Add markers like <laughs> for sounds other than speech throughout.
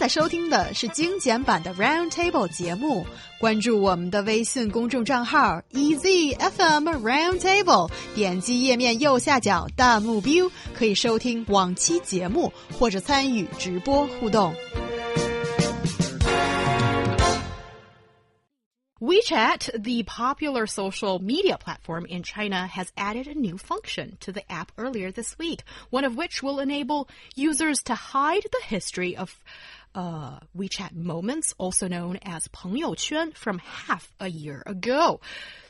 在收听的是精简版的 Round Table 节目。关注我们的微信公众账号 EZFM Round Table，点击页面右下角弹幕 view，可以收听往期节目或者参与直播互动。WeChat, the popular social media platform in China, has added a new function to the app earlier this week, one of which will enable users to hide the history of uh, WeChat moments, also known as 朋友圈, from half a year ago.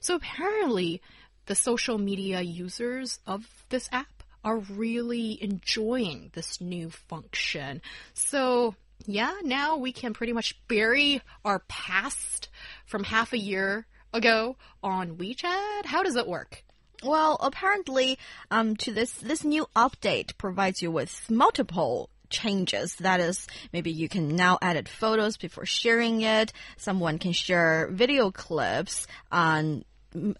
So apparently, the social media users of this app are really enjoying this new function. So yeah, now we can pretty much bury our past from half a year ago on WeChat. How does it work? Well, apparently, um, to this this new update provides you with multiple changes. That is, maybe you can now edit photos before sharing it. Someone can share video clips on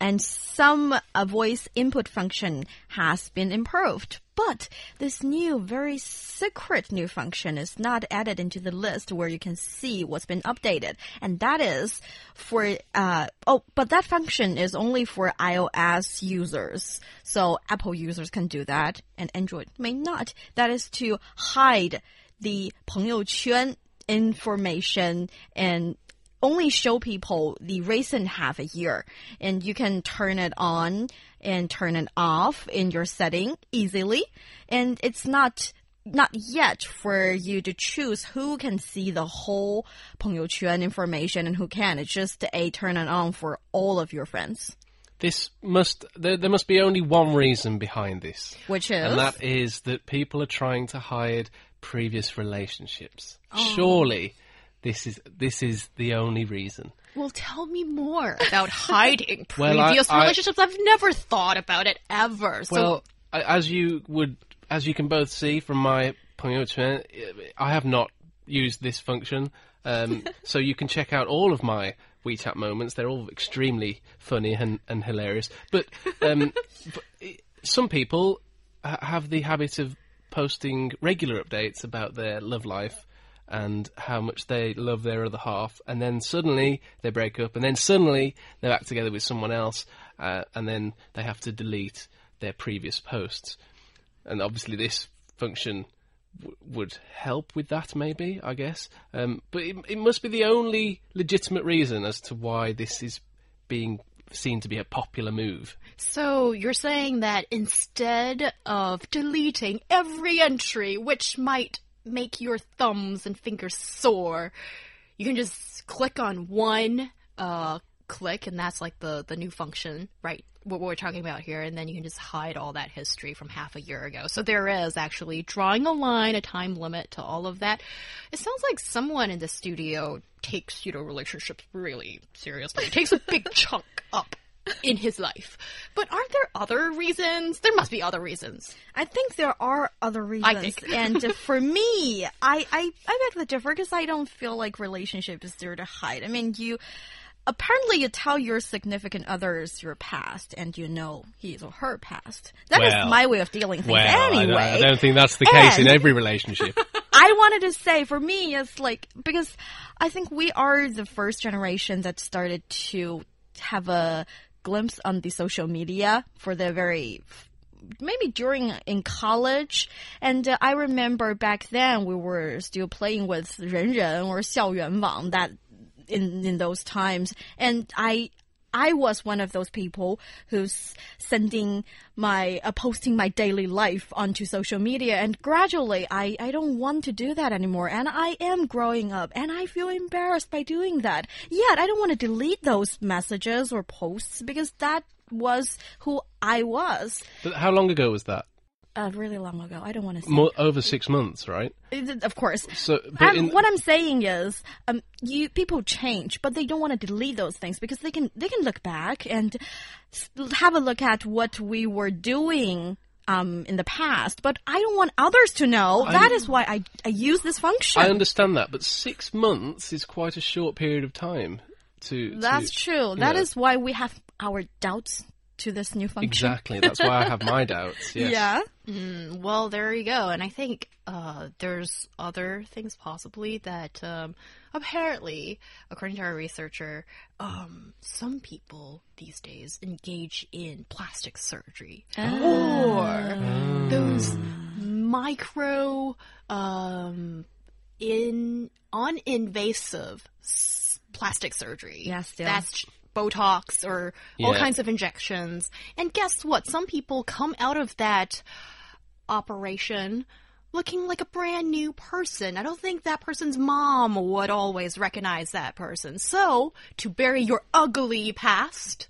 and some uh, voice input function has been improved. But this new, very secret new function is not added into the list where you can see what's been updated. And that is for, uh, oh, but that function is only for iOS users. So Apple users can do that and Android may not. That is to hide the 朋友圈 information and only show people the recent half a year and you can turn it on and turn it off in your setting easily and it's not not yet for you to choose who can see the whole 朋友圈 information and who can. It's just a turn it on for all of your friends. This must there, there must be only one reason behind this, Which is and that is that people are trying to hide previous relationships. Surely, this is this is the only reason. Well, tell me more about <laughs> hiding previous I, relationships. I've never thought about it ever. So. Well, I, as you would, as you can both see from my point of view, I have not used this function, um, <laughs> so you can check out all of my WeChat moments. They're all extremely funny and, and hilarious. But, um, <laughs> but some people have the habit of posting regular updates about their love life and how much they love their other half, and then suddenly they break up, and then suddenly they're back together with someone else, uh, and then they have to delete their previous posts. And obviously, this function w- would help with that, maybe, I guess. Um, but it, it must be the only legitimate reason as to why this is being seen to be a popular move. So you're saying that instead of deleting every entry, which might make your thumbs and fingers sore, you can just click on one uh, click, and that's like the the new function, right? What we're talking about here, and then you can just hide all that history from half a year ago. So there is actually drawing a line, a time limit to all of that. It sounds like someone in the studio takes you know relationships really seriously. It takes a big <laughs> chunk up in his life. But aren't there other reasons? There must be other reasons. I think there are other reasons. think. <laughs> and uh, for me, I, I, I beg to differ because I don't feel like relationship is there to hide. I mean, you, apparently you tell your significant others your past and you know his or her past. That is Well, my way of dealing things Well, I don't- anyway. I don't think that's the case in every relationship. <laughs> I wanted to say for me, it's like because I think we are the first generation that started to have a glimpse on the social media for the very maybe during in college and uh, i remember back then we were still playing with 人人 or 校园网 that in in those times and i I was one of those people who's sending my, uh, posting my daily life onto social media. And gradually, I, I don't want to do that anymore. And I am growing up and I feel embarrassed by doing that. Yet, I don't want to delete those messages or posts because that was who I was but how long ago was that? Uh, really long ago. I don't want to say. More, over six months, right? Of course. So, but I'm- in, what I'm saying is, um, you people change, but they don't want to delete those things because they can they can look back and have a look at what we were doing um, in the past. But I don't want others to know. that is why I I use this function. I understand that, but six months is quite a short period of time to. That's to, true. That know. is why we have our doubts to this new function? Exactly. That's why I have my doubts. <laughs> Yes. Yeah. Well, there you go. And I think uh, there's other things possibly that um, apparently, according to our researcher, um, some people these days engage in plastic surgery or those micro, um, in uninvasive s- plastic surgery. Yeah, still. That's Botox or all kinds of injections. And guess what? Some people come out of that operation looking like a brand new person. I don't think that person's mom would always recognize that person. So, to bury your ugly past,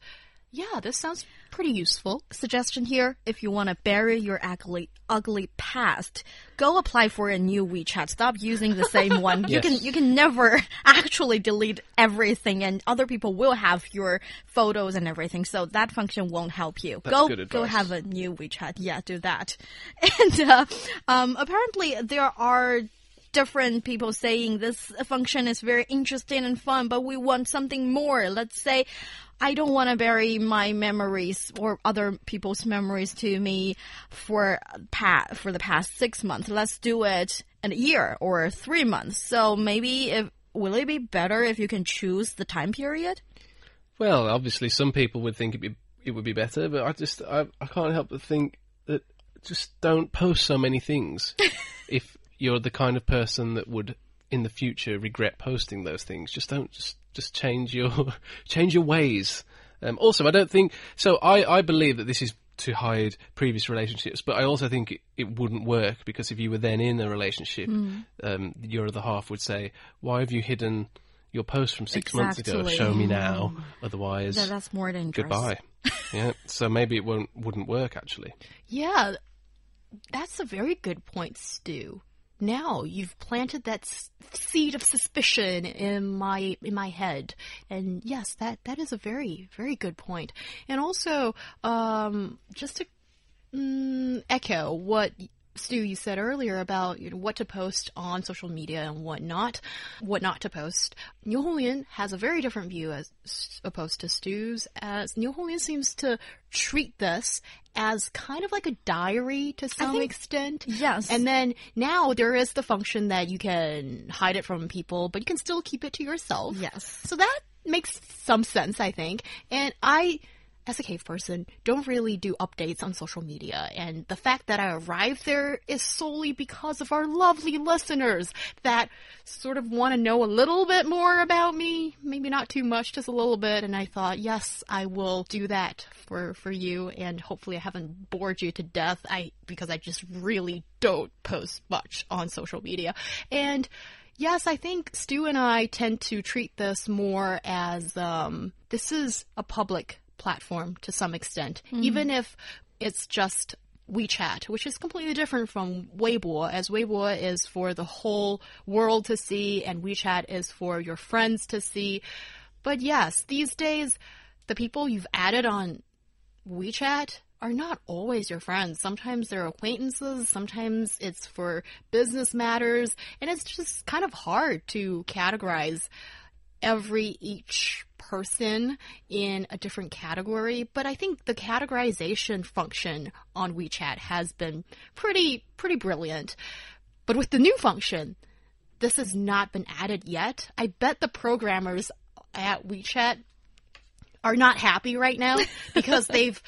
yeah, this sounds pretty useful. Suggestion here: if you want to bury your ugly, ugly past, go apply for a new WeChat. Stop using the same <laughs> one. You can you can never <laughs> actually delete everything, and other people will have your photos and everything. So that function won't help you. That's go go have a new WeChat. Yeah, do that. <laughs> And uh, um, apparently there are different people saying this function is very interesting and fun, but we want something more. Let's say I don't want to bury my memories or other people's memories to me for pa for the past six months. Let's do it in a year or three months. So maybe if will it be better if you can choose the time period? Well, obviously, some people would think it be it would be better, but I just I, I can't help but think that just don't post so many things <laughs> if you're the kind of person that would in the future regret posting those things. Just don't just just change your <laughs> change your ways. Um, also, I don't think so. I I believe that this is to hide previous relationships, but I also think it, it wouldn't work because if you were then in a relationship, um, your other half would say, "Why have you hidden?" Your post from six months ago. Show me now. Otherwise, That, that's more dangerous. goodbye. <laughs> yeah, so maybe it won't wouldn't work actually. Yeah, that's a very good point, Stu. Now you've planted that seed of suspicion in my in my head, and yes, that that is a very very good point. And also, um, just to mm, echo what Stu you said earlier about you know, what to post on social media and what not, what not to post. Niu Honglin has a very different view as opposed to Stu's, as Niu Honglin seems to treat this as kind of like a diary to some think- extent. Yes. And then now there is the function that you can hide it from people, but you can still keep it to yourself. Yes. So that makes some sense, I think. And I, as a cave person, don't really do updates on social media. And the fact that I arrived there is solely because of our lovely listeners that sort of want to know a little bit more about me. Maybe not too much, just a little bit. And I thought, yes, I will do that for, for you. And hopefully I haven't bored you to death. I, because I just really don't post much on social media. And Yes, I think Stu and I tend to treat this more as um, this is a public platform to some extent, mm-hmm. even if it's just WeChat, which is completely different from Weibo, as Weibo is for the whole world to see, and WeChat is for your friends to see. But yes, these days, the people you've added on WeChat are not always your friends. Sometimes they're acquaintances, sometimes it's for business matters, and it's just kind of hard to categorize every each person in a different category, but I think the categorization function on WeChat has been pretty pretty brilliant. But with the new function, this has not been added yet. I bet the programmers at WeChat are not happy right now <laughs> because they've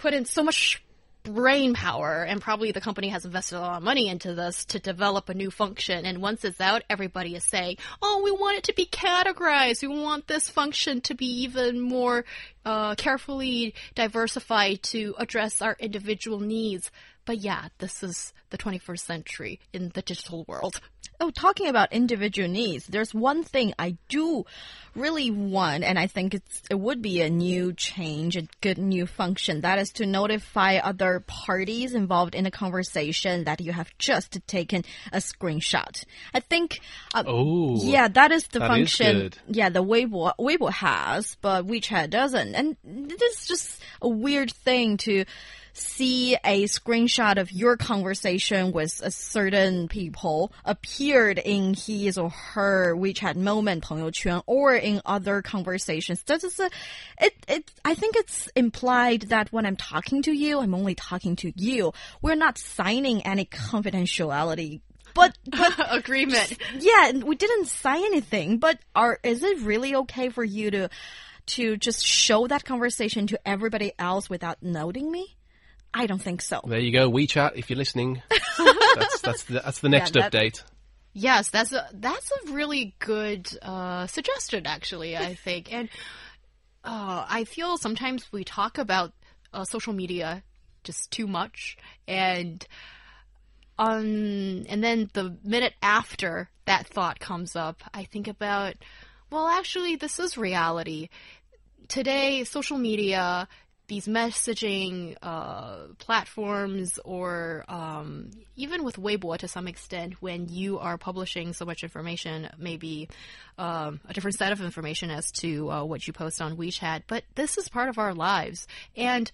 put in so much brain power and probably the company has invested a lot of money into this to develop a new function. And once it's out everybody is saying oh we want it to be categorized. We want this function to be even more uh, carefully diversified to address our individual needs. But yeah this is the 21st century in the digital world Oh, talking about individual needs, there's one thing I do really want, and I think it's it would be a new change, a good new function. That is to notify other parties involved in a conversation that you have just taken a screenshot. I think. Uh, Oh, yeah, that is the that is function. good. Yeah, the Weibo Weibo has, but WeChat doesn't, and this is just a weird thing to see a screenshot of your conversation with a certain people appeared in his or her WeChat moment 朋友圈 or in other conversations. That is a, it, it, I think it's implied that when I'm talking to you, I'm only talking to you. We're not signing any confidentiality but <laughs> but agreement. Yeah, we didn't sign anything. But are is it really okay for you to to just show that conversation to everybody else without noting me? I don't think so. There you go, WeChat. If you're listening, <laughs> that's that's the, that's the next that- update. Yes, that's a that's a really good uh, suggestion, actually. I <laughs> think, and uh, I feel sometimes we talk about uh, social media just too much, and um, and then the minute after that thought comes up, I think about, well, actually, this is reality. Today, social media, these messaging uh, platforms, or um, even with Weibo to some extent, when you are publishing so much information, maybe um, a different set of information as to uh, what you post on WeChat, but this is part of our lives. And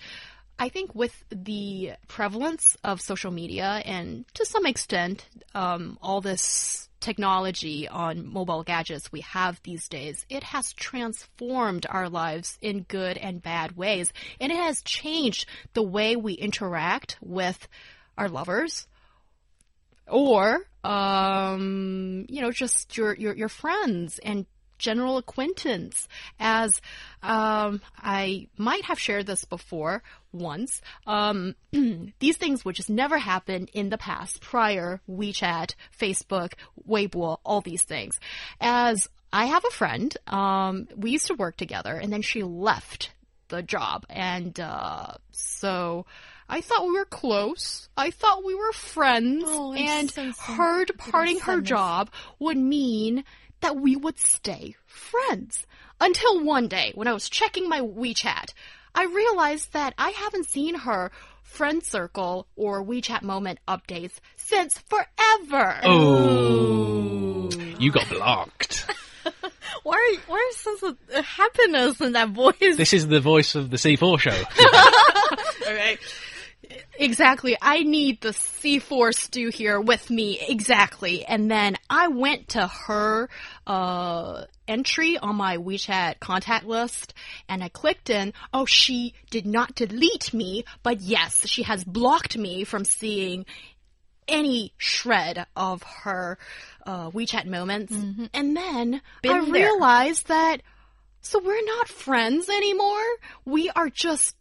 I think with the prevalence of social media and to some extent, um, all this technology on mobile gadgets we have these days, it has transformed our lives in good and bad ways. And it has changed the way we interact with our lovers or, um, you know, just your, your, your friends and general acquaintance as um, I might have shared this before once. Um, <clears throat> these things would just never happen in the past prior WeChat, Facebook, Weibo, all these things. As I have a friend, um, we used to work together and then she left the job. And uh, so I thought we were close. I thought we were friends. Oh, and so her departing her job would mean that we would stay friends. Until one day, when I was checking my WeChat, I realized that I haven't seen her friend circle or WeChat moment updates since forever. Oh, you got blocked. <laughs> Why why is such a happiness in that voice? this is the voice of the C4 show. <laughs> <laughs> Okay. Exactly. I need the C4 stew here with me. Exactly. And then I went to her uh, entry on my WeChat contact list and I clicked in. Oh, she did not delete me, but yes, she has blocked me from seeing any shred of her uh, WeChat moments. And then Been I there. realized that so we're not friends anymore. We are just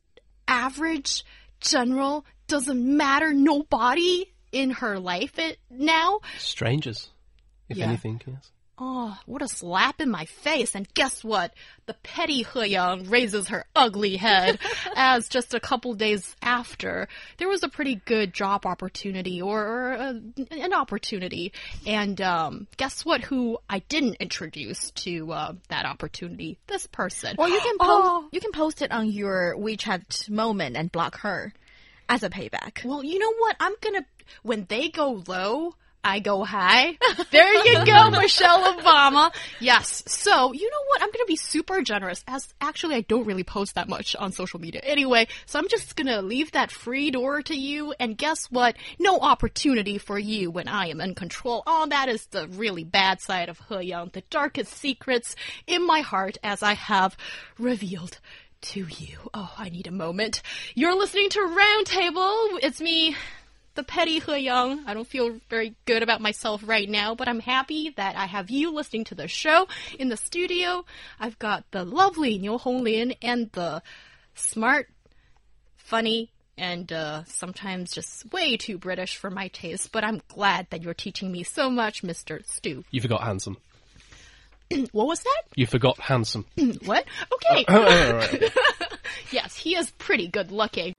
average, general, doesn't matter, nobody in her life it, now. Strangers, if Yeah. anything, yes. Oh, what a slap in my face. And guess what? The petty He Yang raises her ugly head <laughs> as just a couple days after there was a pretty good job opportunity or, or uh, an opportunity. And um, guess what? Who I didn't introduce to uh, that opportunity? This person. Well, you can post Oh. you can post it on your WeChat moment and block her as a payback. Well, you know what? I'm gonna when they go low, I go high. <laughs> There you go, <laughs> Michelle Obama. Yes. So, you know what? I'm going to be super generous as actually I don't really post that much on social media anyway. So I'm just going to leave that free door to you. And guess what? No opportunity for you when I am in control. Oh, that is the really bad side of He Yang, the darkest secrets in my heart as I have revealed to you. Oh, I need a moment. You're listening to Roundtable. It's me, the petty He Yang. I don't feel very good about myself right now, but I'm happy that I have you listening to the show in the studio. I've got the lovely Niu Honglin and the smart, funny, and uh, sometimes just way too British for my taste, but I'm glad that you're teaching me so much, Mr. Stu. You forgot handsome. <clears throat> What was that? You forgot handsome. <clears throat> What? Okay. Oh, <laughs> all right, okay. <laughs> yes, he is pretty good looking.